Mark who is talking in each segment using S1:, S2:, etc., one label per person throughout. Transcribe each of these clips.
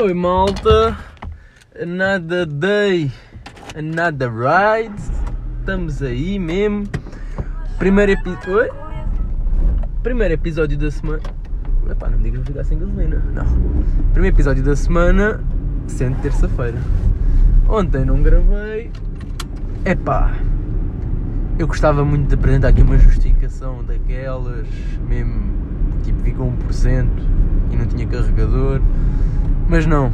S1: Oi malta, another day, another ride. Estamos aí mesmo. Primeiro episódio. Primeiro episódio da semana. Epá, não me digas que vou ficar sem gasolina. Não. Primeiro episódio da semana, sendo terça-feira. Ontem não gravei. Epá. Eu gostava muito de apresentar aqui uma justificação daquelas, mesmo tipo fica 1% e não tinha carregador. Mas não.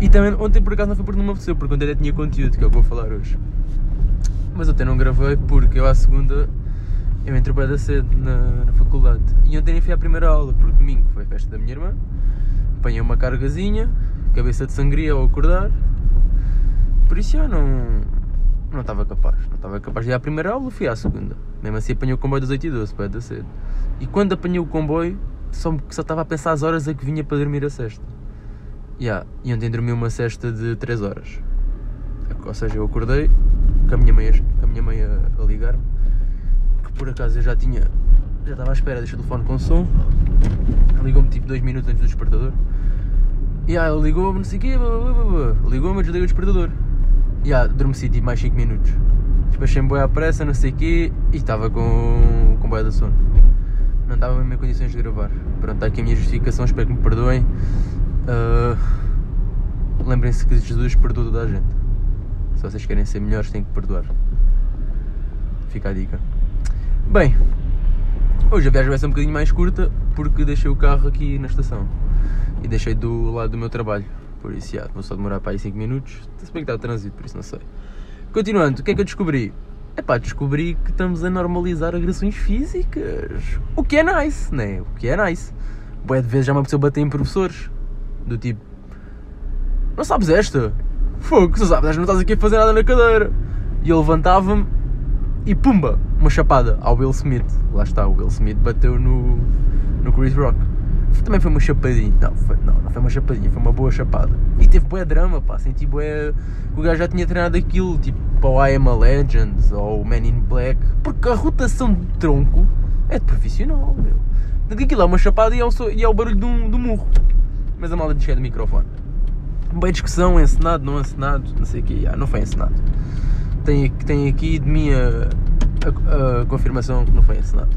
S1: E também ontem por acaso não foi porque não me apeteceu, porque ontem até tinha conteúdo que é eu vou falar hoje. Mas ontem não gravei porque eu à segunda eu entrei bem da cedo na, na faculdade. E ontem nem fui à primeira aula, porque domingo foi a festa da minha irmã. Apanhei uma cargazinha, cabeça de sangria ao acordar. Por isso já não. Não estava capaz. Não estava capaz de ir à primeira aula, fui à segunda. Mesmo assim apanhei o comboio das 8 e 12, bem da cedo. E quando apanhei o comboio, só, só estava a pensar as horas a que vinha para dormir a sexta. Yeah. E ontem dormi uma cesta de 3 horas. Ou seja, eu acordei com a minha mãe, com a, minha mãe a, a ligar-me. Que por acaso eu já tinha. Já estava à espera, deixa o telefone com som. Ligou-me tipo 2 minutos antes do despertador. E yeah, ela ligou-me, não sei o quê. Ligou-me, desliguei o despertador. E yeah, adormeci tipo mais 5 minutos. Despachei-me boi à pressa, não sei o quê. E estava com, com boia de sono. Não estava mesmo em condições de gravar. Pronto, está aqui a minha justificação, espero que me perdoem. Uh, Lembrem-se que Jesus perdoa toda a gente. Se vocês querem ser melhores, têm que perdoar. Fica a dica. Bem, hoje a viagem vai ser um bocadinho mais curta porque deixei o carro aqui na estação e deixei do lado do meu trabalho. Por isso, já, vou só demorar para aí 5 minutos. Se bem que está a trânsito, por isso não sei. Continuando, o que é que eu descobri? Epá, descobri que estamos a normalizar agressões físicas. O que é nice, né? O que é nice. Boé de vezes já me apeteceu bater em professores. Do tipo, não sabes esta? Fogo, se sabes, não estás aqui a fazer nada na cadeira. E eu levantava-me e pumba, uma chapada ao Will Smith. Lá está, o Will Smith bateu no, no Chris Rock. Também foi uma chapadinha. Não, foi, não, não foi uma chapadinha, foi uma boa chapada. E teve bué drama, pá, senti bué... O gajo já tinha treinado aquilo, tipo, para o I Am a Legend ou o Man in Black. Porque a rotação de tronco é de profissional, meu. Aquilo é uma chapada e é o, e é o barulho do, do murro. Mas a malda diz que é do microfone. Boa discussão, encenado, não encenado, não sei o que, ah, não foi encenado. Tem, tem aqui de mim a, a, a confirmação que não foi encenado.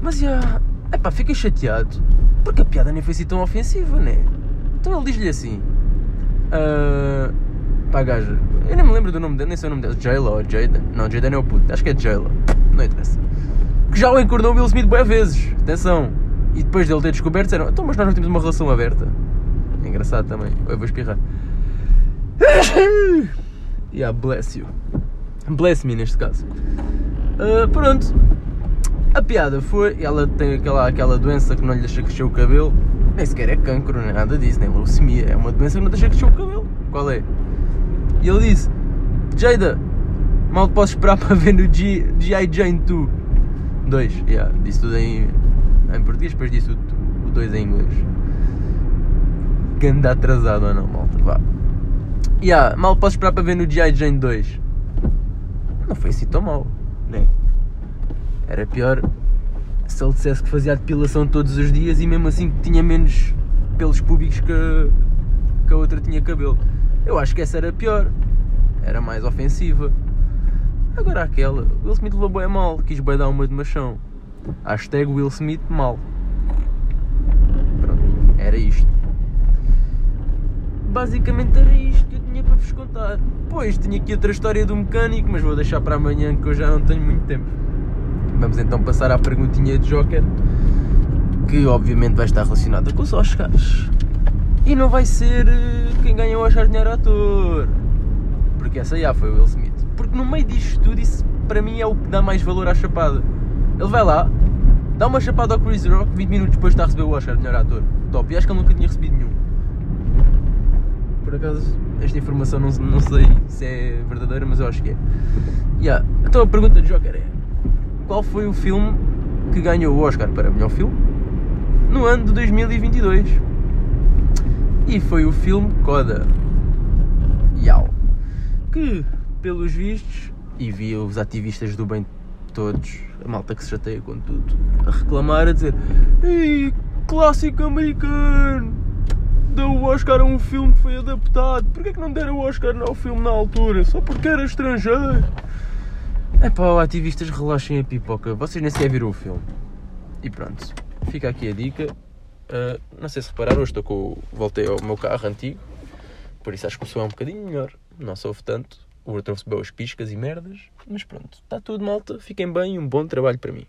S1: Mas já, é pá, fiquei chateado porque a piada nem foi assim tão ofensiva, né? Então ele diz-lhe assim: uh, pá, gaja, eu nem me lembro do nome dele, nem sei o nome dele, Jayla ou Jaden? Não, Jaden é o puto, acho que é Jayla, não interessa. Que já o encordou o Will Smith boas vezes, atenção. E depois dele ter descoberto, disseram: então, mas nós não temos uma relação aberta. É engraçado também. Eu vou espirrar. yeah, bless you. Bless me neste caso. Uh, pronto. A piada foi. Ela tem aquela, aquela doença que não lhe deixa crescer o cabelo. Nem sequer é cancro, nem nada disso, nem leucemia. É uma doença que não deixa crescer o cabelo. Qual é? E ele disse: Jada, mal posso esperar para ver no G.I. Jane 2. 2, yeah, disse tudo em, em português, depois disse o 2 em inglês anda atrasado ou não, malta. Vá. Yeah, mal posso esperar para ver no G.I. Jane 2. Não foi assim tão mal, né? Era pior se ele dissesse que fazia a depilação todos os dias e mesmo assim tinha menos pelos públicos que, que a outra tinha cabelo. Eu acho que essa era pior. Era mais ofensiva. Agora aquela, Will Smith levou bem mal, quis bem dar uma de machão. Hashtag Will Smith mal. Pronto, era isto basicamente era isto que eu tinha para vos contar. Pois, tinha aqui outra história do mecânico, mas vou deixar para amanhã que eu já não tenho muito tempo. Vamos então passar à perguntinha de Joker, que obviamente vai estar relacionada com os Oscars. E não vai ser eh, quem ganha o Oscar melhor ator, porque essa já foi o Will Smith. Porque no meio disto tudo, isso para mim é o que dá mais valor à chapada. Ele vai lá, dá uma chapada ao Chris Rock, 20 minutos depois está a receber o Oscar de melhor ator. Top, e acho que ele nunca tinha recebido nenhum por acaso esta informação não, não sei se é verdadeira, mas eu acho que é. Yeah. Então a pergunta de Joker é: qual foi o filme que ganhou o Oscar para melhor filme no ano de 2022? E foi o filme Coda. Yau. Que, pelos vistos, e vi os ativistas do bem todos, a malta que se chateia com tudo, a reclamar, a dizer: Ei, clássico americano! The Oscar a um filme que foi adaptado. Porquê que não deram o Oscar ao filme na altura? Só porque era estrangeiro. É pá, ativistas, relaxem a pipoca. Vocês nem sequer viram o filme. E pronto, fica aqui a dica. Uh, não sei se repararam, hoje estou com. Voltei ao meu carro antigo. Por isso acho que o som é um bocadinho melhor. Não sofro tanto. O outro recebeu as piscas e merdas. Mas pronto, está tudo malta. Fiquem bem e um bom trabalho para mim.